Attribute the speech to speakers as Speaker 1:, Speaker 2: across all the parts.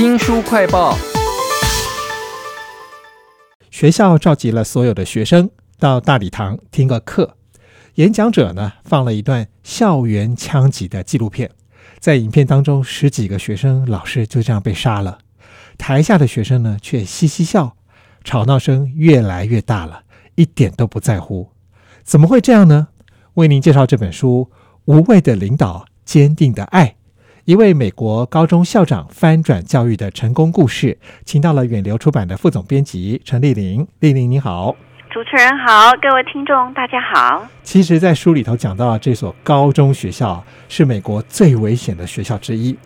Speaker 1: 新书快报。
Speaker 2: 学校召集了所有的学生到大礼堂听个课，演讲者呢放了一段校园枪击的纪录片，在影片当中，十几个学生、老师就这样被杀了，台下的学生呢却嘻嘻笑，吵闹声越来越大了，一点都不在乎，怎么会这样呢？为您介绍这本书《无畏的领导，坚定的爱》。一位美国高中校长翻转教育的成功故事，请到了远流出版的副总编辑陈丽玲。丽玲你好，
Speaker 3: 主持人好，各位听众大家好。
Speaker 2: 其实，在书里头讲到这所高中学校是美国最危险的学校之一，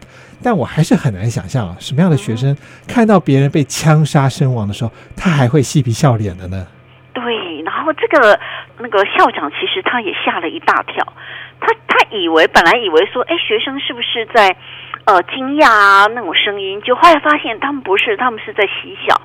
Speaker 2: 但我还是很难想象什么样的学生看到别人被枪杀身亡的时候，他还会嬉皮笑脸的呢？
Speaker 3: 对，然后这个那个校长其实他也吓了一大跳。他他以为本来以为说，哎，学生是不是在呃惊讶啊那种声音？就后来发现他们不是，他们是在嬉笑。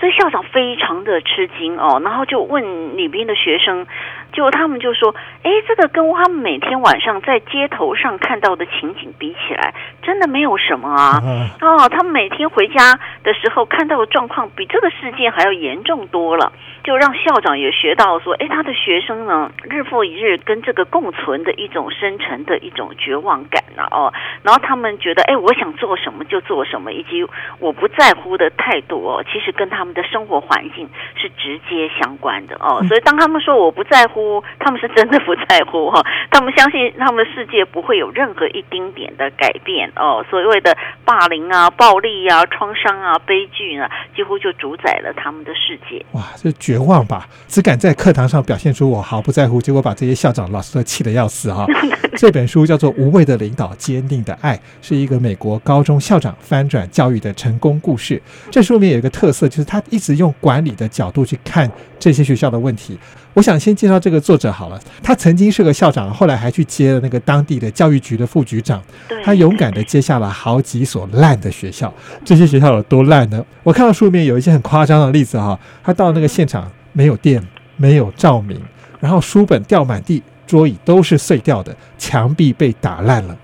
Speaker 3: 所以校长非常的吃惊哦，然后就问里边的学生，就他们就说，哎，这个跟他们每天晚上在街头上看到的情景比起来，真的没有什么啊。哦，他们每天回家的时候看到的状况，比这个事件还要严重多了。就让校长也学到说，哎，他的学生呢，日复一日跟这个共存的一种深沉的一种绝望感了哦。然后他们觉得，哎，我想做什么就做什么，以及我不在乎的态度哦，其实跟他们的生活环境是直接相关的哦。所以当他们说我不在乎，他们是真的不在乎哈。他们相信他们的世界不会有任何一丁点的改变哦。所谓的霸凌啊、暴力啊、创伤啊、悲剧呢，几乎就主宰了他们的世界。
Speaker 2: 哇，这绝。望吧，只敢在课堂上表现出我毫不在乎，结果把这些校长、老师都气得要死啊！这本书叫做《无畏的领导，坚定的爱》，是一个美国高中校长翻转教育的成功故事。这书里面有一个特色，就是他一直用管理的角度去看这些学校的问题。我想先介绍这个作者好了，他曾经是个校长，后来还去接了那个当地的教育局的副局长。他勇敢的接下了好几所烂的学校。这些学校有多烂呢？我看到书里面有一些很夸张的例子哈，他到那个现场。没有电，没有照明，然后书本掉满地，桌椅都是碎掉的，墙壁被打烂了。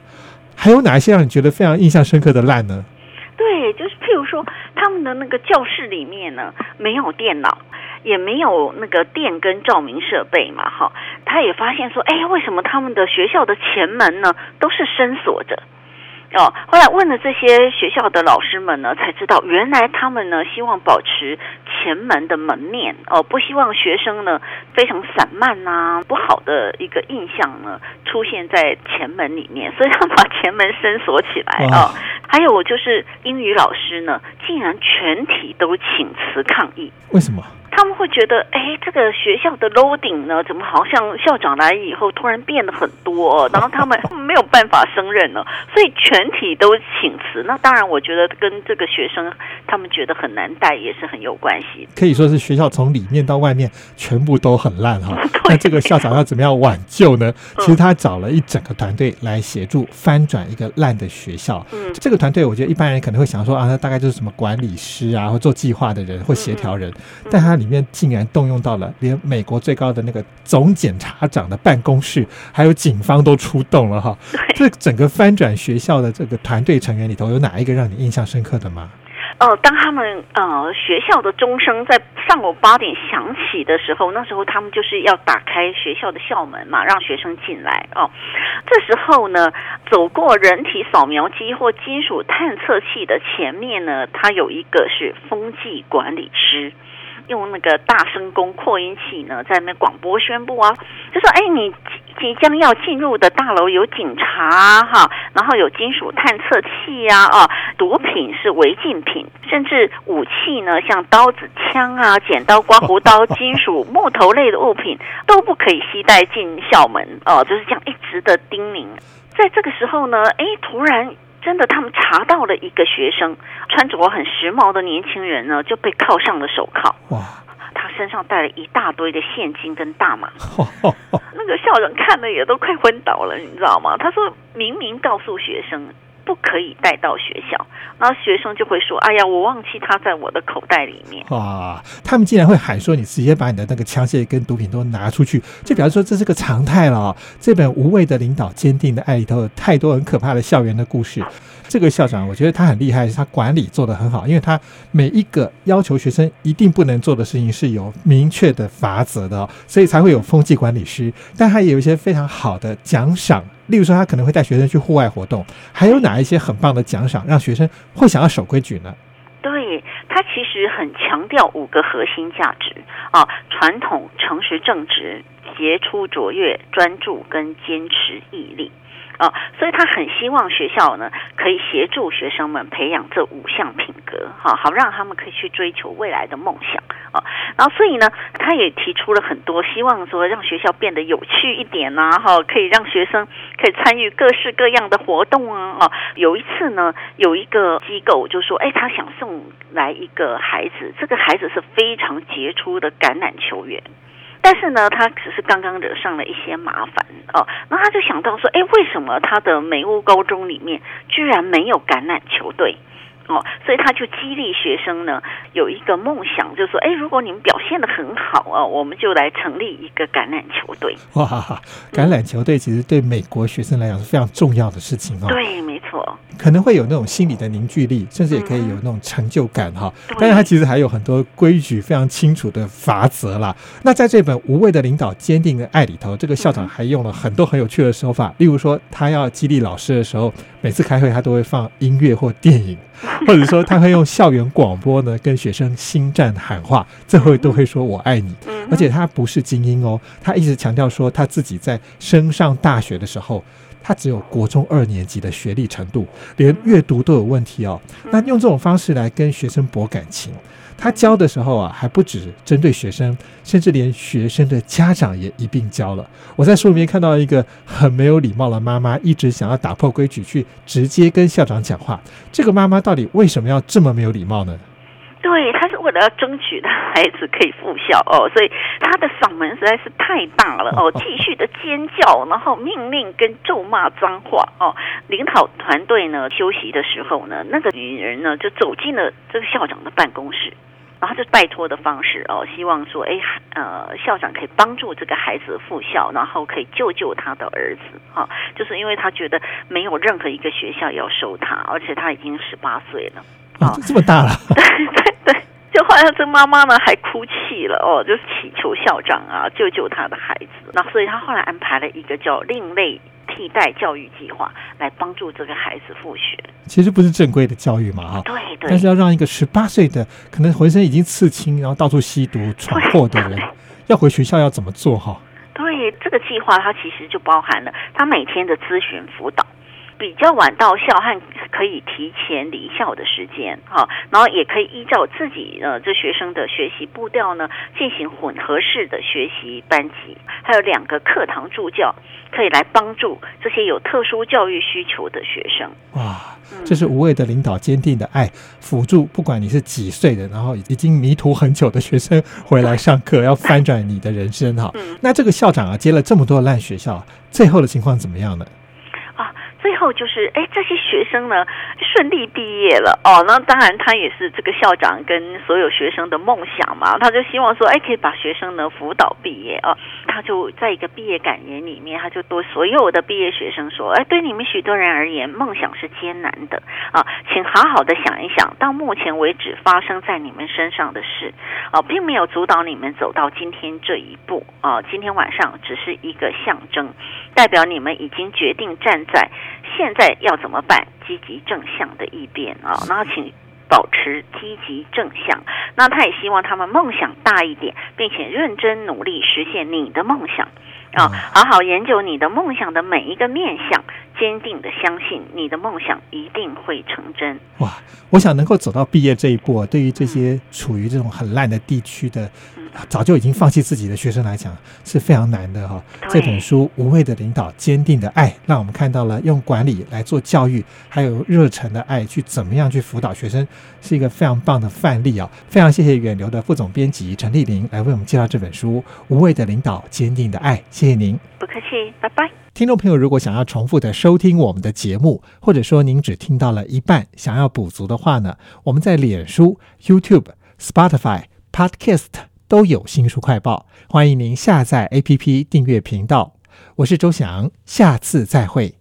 Speaker 2: 还有哪一些让你觉得非常印象深刻的烂呢？
Speaker 3: 譬如说，他们的那个教室里面呢，没有电脑，也没有那个电跟照明设备嘛，哈。他也发现说，哎，为什么他们的学校的前门呢都是深锁着？哦，后来问了这些学校的老师们呢，才知道原来他们呢希望保持前门的门面哦，不希望学生呢非常散漫呐，不好的一个印象呢出现在前门里面，所以他把前门深锁起来哦。还有我就是英语老师呢，竟然全体都请辞抗议，
Speaker 2: 为什么？
Speaker 3: 他们会觉得，哎，这个学校的 loading 呢，怎么好像校长来以后突然变得很多，然后他们没有办法胜任了，所以全体都请辞。那当然，我觉得跟这个学生他们觉得很难带也是很有关系。
Speaker 2: 可以说是学校从里面到外面全部都很烂哈。那这个校长要怎么样挽救呢？其实他找了一整个团队来协助翻转一个烂的学校。嗯，这个团队我觉得一般人可能会想说啊，那大概就是什么管理师啊，或做计划的人或协调人，但他。里面竟然动用到了连美国最高的那个总检察长的办公室，还有警方都出动了哈。这整个翻转学校的这个团队成员里头，有哪一个让你印象深刻的吗？
Speaker 3: 哦，当他们呃学校的钟声在上午八点响起的时候，那时候他们就是要打开学校的校门嘛，让学生进来哦。这时候呢，走过人体扫描机或金属探测器的前面呢，它有一个是风纪管理师。用那个大声公扩音器呢，在那广播宣布啊，就说：“哎，你即将要进入的大楼有警察哈，然后有金属探测器呀，啊，毒品是违禁品，甚至武器呢，像刀子、枪啊、剪刀、刮胡刀、金属、木头类的物品 都不可以携带进校门哦，就是这样一直的叮咛。在这个时候呢，哎，突然。”真的，他们查到了一个学生穿着很时髦的年轻人呢，就被铐上了手铐。哇！他身上带了一大堆的现金跟大麻。那个校长看了也都快昏倒了，你知道吗？他说明明告诉学生。不可以带到学校。然后学生就会说：“哎呀，我忘记它在我的口袋里面。”
Speaker 2: 哇，他们竟然会喊说：“你直接把你的那个枪械跟毒品都拿出去。”就表示说这是个常态了。这本《无畏的领导，坚定的爱》里头有太多很可怕的校园的故事。这个校长，我觉得他很厉害，他管理做得很好，因为他每一个要求学生一定不能做的事情是有明确的法则的，所以才会有风纪管理师。但他也有一些非常好的奖赏，例如说他可能会带学生去户外活动，还有哪一些很棒的奖赏，让学生会想要守规矩呢？
Speaker 3: 对他其实很强调五个核心价值啊：传统、诚实、正直、杰出、卓越、专注跟坚持毅力。啊，所以他很希望学校呢可以协助学生们培养这五项品格，哈，好让他们可以去追求未来的梦想啊。然后，所以呢，他也提出了很多希望，说让学校变得有趣一点呐，哈，可以让学生可以参与各式各样的活动啊。啊，有一次呢，有一个机构就说，哎，他想送来一个孩子，这个孩子是非常杰出的橄榄球员。但是呢，他只是刚刚惹上了一些麻烦哦，那他就想到说，哎，为什么他的美屋高中里面居然没有橄榄球队？哦，所以他就激励学生呢，有一个梦想，就是说，哎，如果你们表现的很好啊，我们就来成立一个橄榄球队。
Speaker 2: 哇，橄榄球队其实对美国学生来讲是非常重要的事情哦。
Speaker 3: 对，没错。
Speaker 2: 可能会有那种心理的凝聚力，甚至也可以有那种成就感哈。但是它其实还有很多规矩非常清楚的法则啦。那在这本《无畏的领导，坚定的爱》里头，这个校长还用了很多很有趣的手法，例如说，他要激励老师的时候，每次开会他都会放音乐或电影。或者说他会用校园广播呢跟学生心战喊话，最后都会说我爱你。而且他不是精英哦，他一直强调说他自己在升上大学的时候，他只有国中二年级的学历程度，连阅读都有问题哦。那用这种方式来跟学生博感情。他教的时候啊，还不止针对学生，甚至连学生的家长也一并教了。我在书里面看到一个很没有礼貌的妈妈，一直想要打破规矩去直接跟校长讲话。这个妈妈到底为什么要这么没有礼貌呢？
Speaker 3: 对，他是为了要争取他孩子可以复校哦，所以他的嗓门实在是太大了哦，继续的尖叫，然后命令跟咒骂脏话哦。领导团队呢休息的时候呢，那个女人呢就走进了这个校长的办公室。然后就拜托的方式哦，希望说，哎，呃，校长可以帮助这个孩子复校，然后可以救救他的儿子啊，就是因为他觉得没有任何一个学校要收他，而且他已经十八岁了
Speaker 2: 啊，这么大了，
Speaker 3: 对 对对，就好像这妈妈呢还哭泣了哦，就是祈求校长啊救救他的孩子，那所以他后来安排了一个叫另类。替代教育计划来帮助这个孩子复学，
Speaker 2: 其实不是正规的教育嘛，哈。
Speaker 3: 对对。
Speaker 2: 但是要让一个十八岁的，可能浑身已经刺青，然后到处吸毒闯祸的人，要回学校要怎么做？哈。
Speaker 3: 对，这个计划它其实就包含了他每天的咨询辅导。比较晚到校和可以提前离校的时间，哈，然后也可以依照自己呃这学生的学习步调呢，进行混合式的学习班级，还有两个课堂助教可以来帮助这些有特殊教育需求的学生。
Speaker 2: 哇，这是无畏的领导，坚定的爱，辅助不管你是几岁的，然后已经迷途很久的学生回来上课，要翻转你的人生哈。嗯那这个校长啊，接了这么多烂学校，最后的情况怎么样呢？
Speaker 3: 啊最后后就是，哎，这些学生呢顺利毕业了哦。那当然，他也是这个校长跟所有学生的梦想嘛。他就希望说，哎，可以把学生呢辅导毕业啊。他就在一个毕业感言里面，他就对所有的毕业学生说，哎，对你们许多人而言，梦想是艰难的啊，请好好的想一想，到目前为止发生在你们身上的事啊，并没有阻挡你们走到今天这一步啊。今天晚上只是一个象征，代表你们已经决定站在。现在要怎么办？积极正向的一边啊，然后请保持积极正向。那他也希望他们梦想大一点，并且认真努力实现你的梦想啊，好好研究你的梦想的每一个面向，坚定的相信你的梦想一定会成真。
Speaker 2: 哇，我想能够走到毕业这一步，对于这些处于这种很烂的地区的早就已经放弃自己的学生来讲是非常难的哈。这本书《无畏的领导，坚定的爱》，让我们看到了用管理来做教育，还有热忱的爱去怎么样去辅导学生，是一个非常棒的范例啊！非常谢谢远流的副总编辑陈丽玲来为我们介绍这本书《无畏的领导，坚定的爱》，谢谢您，
Speaker 3: 不客气，拜拜。
Speaker 2: 听众朋友，如果想要重复的收听我们的节目，或者说您只听到了一半，想要补足的话呢，我们在脸书、YouTube、Spotify、Podcast 都有新书快报，欢迎您下载 APP 订阅频道。我是周翔，下次再会。